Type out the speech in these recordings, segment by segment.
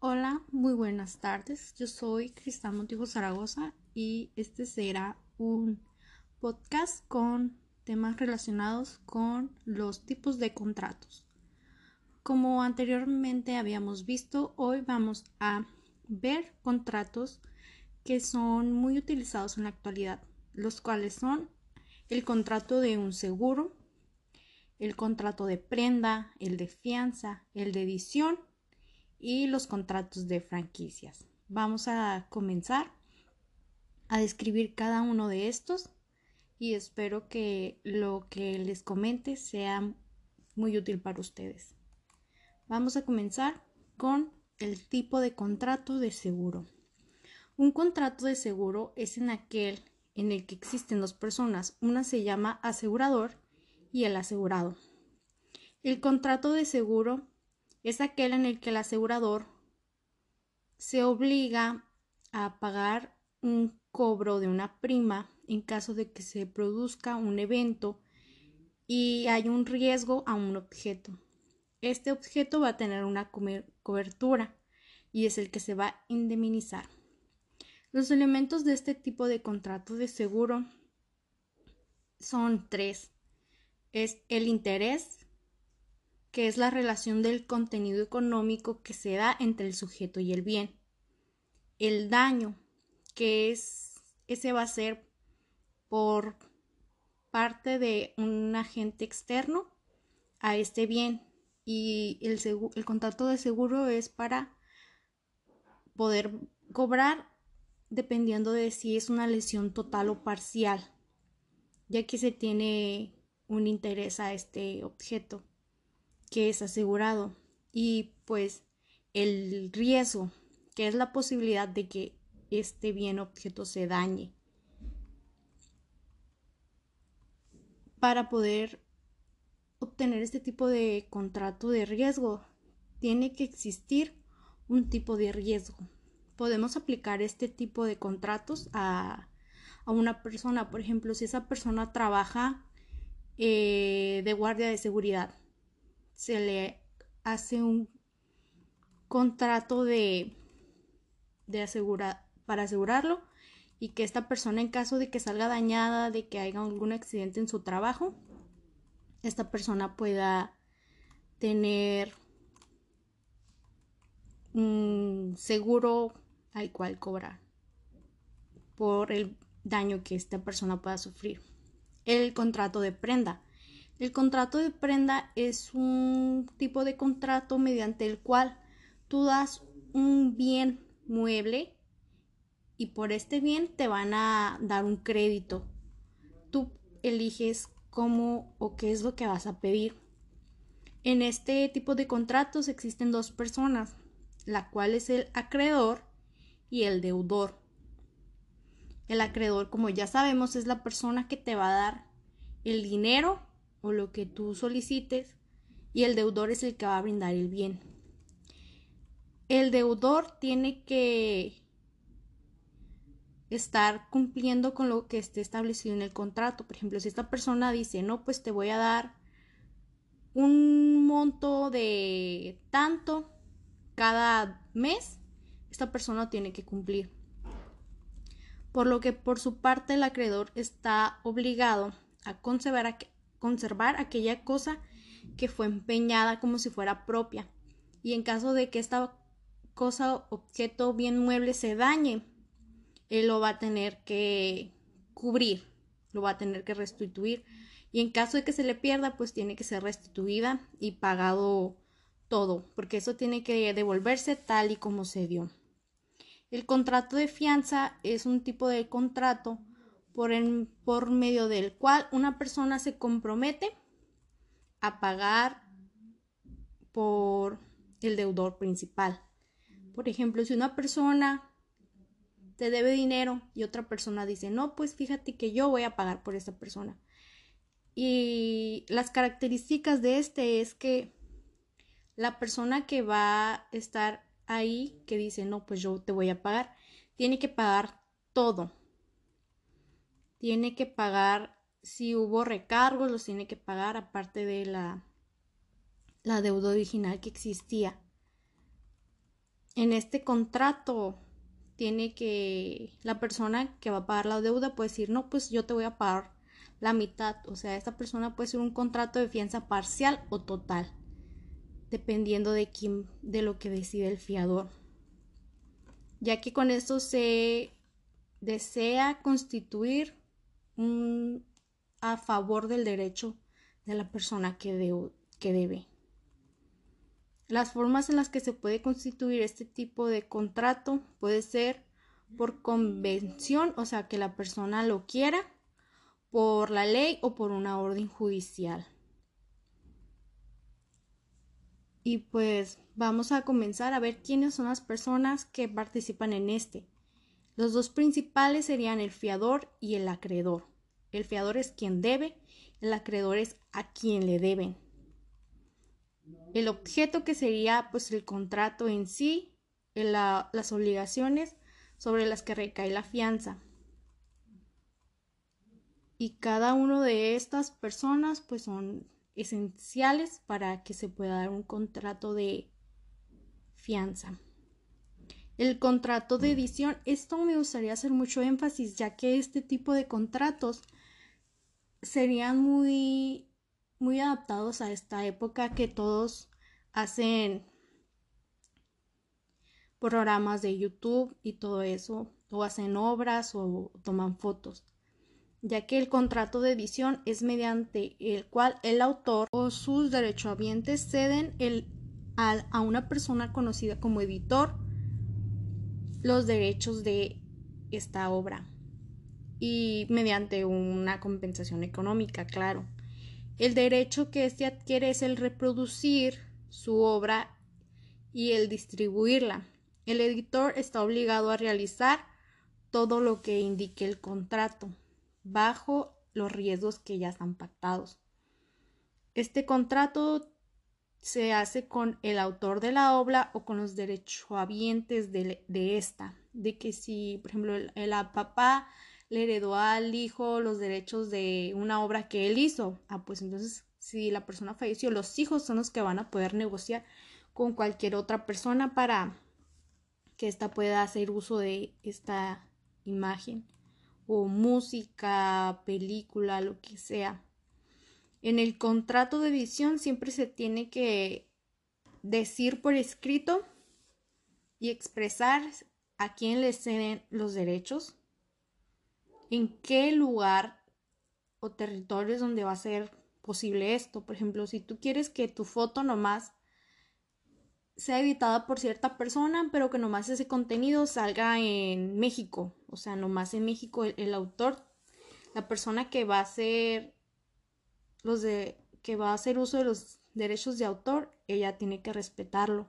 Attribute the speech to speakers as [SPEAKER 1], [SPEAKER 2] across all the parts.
[SPEAKER 1] Hola, muy buenas tardes. Yo soy Cristal Montijo Zaragoza y este será un podcast con temas relacionados con los tipos de contratos. Como anteriormente habíamos visto, hoy vamos a ver contratos que son muy utilizados en la actualidad, los cuales son el contrato de un seguro, el contrato de prenda, el de fianza, el de edición y los contratos de franquicias. Vamos a comenzar a describir cada uno de estos y espero que lo que les comente sea muy útil para ustedes. Vamos a comenzar con el tipo de contrato de seguro. Un contrato de seguro es en aquel en el que existen dos personas. Una se llama asegurador y el asegurado. El contrato de seguro es aquel en el que el asegurador se obliga a pagar un cobro de una prima en caso de que se produzca un evento y hay un riesgo a un objeto. Este objeto va a tener una cobertura y es el que se va a indemnizar. Los elementos de este tipo de contrato de seguro son tres. Es el interés, que es la relación del contenido económico que se da entre el sujeto y el bien. El daño, que es ese va a ser por parte de un agente externo a este bien y el, el contrato de seguro es para poder cobrar dependiendo de si es una lesión total o parcial, ya que se tiene un interés a este objeto que es asegurado y pues el riesgo, que es la posibilidad de que este bien objeto se dañe. Para poder obtener este tipo de contrato de riesgo, tiene que existir un tipo de riesgo. Podemos aplicar este tipo de contratos a, a una persona, por ejemplo, si esa persona trabaja eh, de guardia de seguridad, se le hace un contrato de, de asegurar, para asegurarlo y que esta persona en caso de que salga dañada, de que haya algún accidente en su trabajo, esta persona pueda tener un seguro al cual cobrar por el daño que esta persona pueda sufrir. El contrato de prenda. El contrato de prenda es un tipo de contrato mediante el cual tú das un bien mueble y por este bien te van a dar un crédito. Tú eliges cómo o qué es lo que vas a pedir. En este tipo de contratos existen dos personas, la cual es el acreedor y el deudor. El acreedor, como ya sabemos, es la persona que te va a dar el dinero o lo que tú solicites y el deudor es el que va a brindar el bien. El deudor tiene que estar cumpliendo con lo que esté establecido en el contrato. Por ejemplo, si esta persona dice, no, pues te voy a dar un monto de tanto cada mes, esta persona tiene que cumplir. Por lo que por su parte el acreedor está obligado a conservar, conservar aquella cosa que fue empeñada como si fuera propia. Y en caso de que esta cosa, objeto, bien mueble se dañe, él lo va a tener que cubrir, lo va a tener que restituir. Y en caso de que se le pierda, pues tiene que ser restituida y pagado todo, porque eso tiene que devolverse tal y como se dio. El contrato de fianza es un tipo de contrato por, por medio del cual una persona se compromete a pagar por el deudor principal. Por ejemplo, si una persona te debe dinero y otra persona dice, no, pues fíjate que yo voy a pagar por esta persona. Y las características de este es que la persona que va a estar ahí, que dice, no, pues yo te voy a pagar, tiene que pagar todo. Tiene que pagar, si hubo recargos, los tiene que pagar aparte de la, la deuda original que existía. en este contrato tiene que la persona que va a pagar la deuda puede decir, no, pues yo te voy a pagar la mitad. O sea, esta persona puede ser un contrato de fianza parcial o total, dependiendo de quién, de lo que decide el fiador. Ya que con esto se desea constituir a favor del derecho de la persona que, que debe. Las formas en las que se puede constituir este tipo de contrato puede ser por convención, o sea, que la persona lo quiera, por la ley o por una orden judicial. Y pues vamos a comenzar a ver quiénes son las personas que participan en este. Los dos principales serían el fiador y el acreedor. El fiador es quien debe, el acreedor es a quien le deben el objeto que sería pues el contrato en sí, las obligaciones sobre las que recae la fianza. Y cada una de estas personas pues son esenciales para que se pueda dar un contrato de fianza. El contrato de edición, esto me gustaría hacer mucho énfasis ya que este tipo de contratos serían muy muy adaptados a esta época que todos hacen programas de YouTube y todo eso, o hacen obras o toman fotos, ya que el contrato de edición es mediante el cual el autor o sus derechohabientes ceden el, a una persona conocida como editor los derechos de esta obra y mediante una compensación económica, claro. El derecho que éste adquiere es el reproducir su obra y el distribuirla. El editor está obligado a realizar todo lo que indique el contrato, bajo los riesgos que ya están pactados. Este contrato se hace con el autor de la obra o con los derechohabientes de, de esta. De que si, por ejemplo, el, el papá le heredó al hijo los derechos de una obra que él hizo. Ah, pues entonces, si la persona falleció, los hijos son los que van a poder negociar con cualquier otra persona para que ésta pueda hacer uso de esta imagen o música, película, lo que sea. En el contrato de edición siempre se tiene que decir por escrito y expresar a quién le ceden los derechos en qué lugar o territorios donde va a ser posible esto. Por ejemplo, si tú quieres que tu foto nomás sea editada por cierta persona, pero que nomás ese contenido salga en México, o sea, nomás en México el, autor, la persona que va a hacer los de que va a hacer uso de los derechos de autor, ella tiene que respetarlo.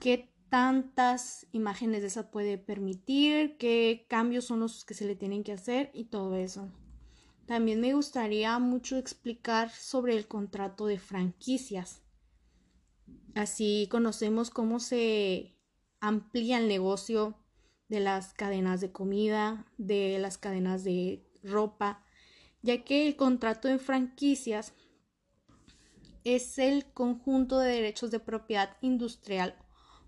[SPEAKER 1] ¿Qué tantas imágenes de esa puede permitir, qué cambios son los que se le tienen que hacer y todo eso. También me gustaría mucho explicar sobre el contrato de franquicias. Así conocemos cómo se amplía el negocio de las cadenas de comida, de las cadenas de ropa, ya que el contrato de franquicias es el conjunto de derechos de propiedad industrial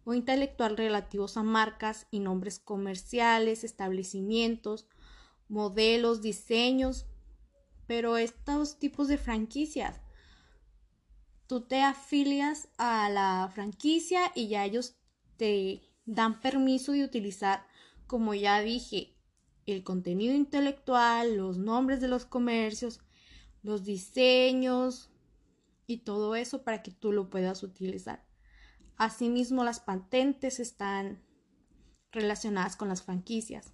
[SPEAKER 1] o intelectual relativos a marcas y nombres comerciales, establecimientos, modelos, diseños, pero estos tipos de franquicias, tú te afilias a la franquicia y ya ellos te dan permiso de utilizar, como ya dije, el contenido intelectual, los nombres de los comercios, los diseños y todo eso para que tú lo puedas utilizar. Asimismo, las patentes están relacionadas con las franquicias.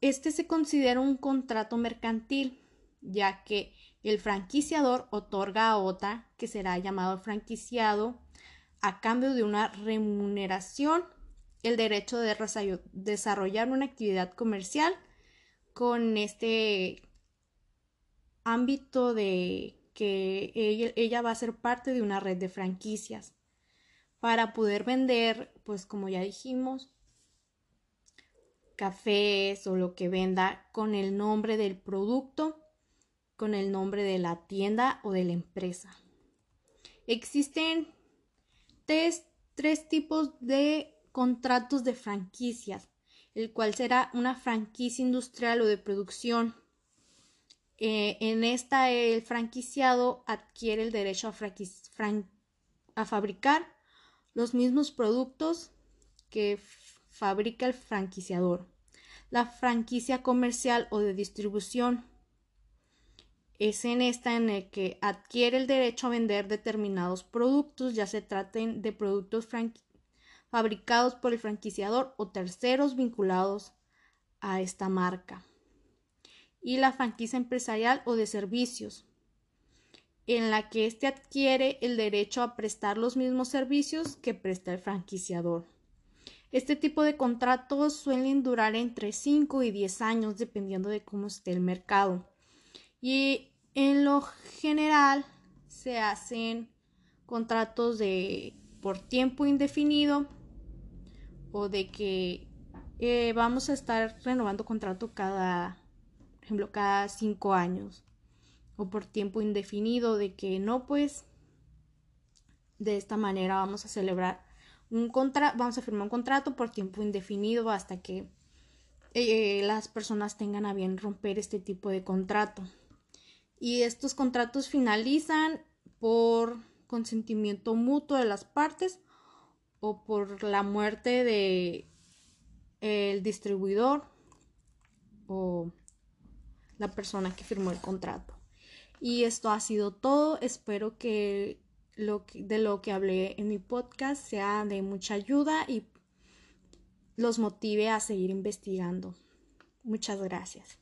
[SPEAKER 1] Este se considera un contrato mercantil, ya que el franquiciador otorga a otra, que será llamado franquiciado, a cambio de una remuneración, el derecho de desarrollar una actividad comercial con este ámbito de que ella, va a ser parte de una red de franquicias para poder vender, pues como ya dijimos, cafés o lo que venda con el nombre del producto, con el nombre de la tienda o de la empresa. Existen tres, tres tipos de contratos de franquicias, el cual será una franquicia industrial o de producción. Eh, en esta el franquiciado adquiere el derecho a, fabricar los mismos productos que fabrica el franquiciador. La franquicia comercial o de distribución es en esta en el que adquiere el derecho a vender determinados productos, ya se traten de productos fabricados por el franquiciador o terceros vinculados a esta marca. Y la franquicia empresarial o de servicios, en la que éste adquiere el derecho a prestar los mismos servicios que presta el franquiciador. Este tipo de contratos suelen durar entre 5 y 10 años dependiendo de cómo esté el mercado. Y en lo general se hacen contratos de por tiempo indefinido o de que eh, vamos a estar renovando contrato cada, por ejemplo, cada cinco años o por tiempo indefinido de que no pues de esta manera vamos a celebrar un contrato vamos a firmar un contrato por tiempo indefinido hasta que eh, las personas tengan a bien romper este tipo de contrato. Y estos contratos finalizan por consentimiento mutuo de las partes o por la muerte de el distribuidor o la persona que firmó el contrato. Y esto ha sido todo. Espero que, lo de lo que hablé en mi podcast sea de mucha ayuda y los motive a seguir investigando. Muchas gracias.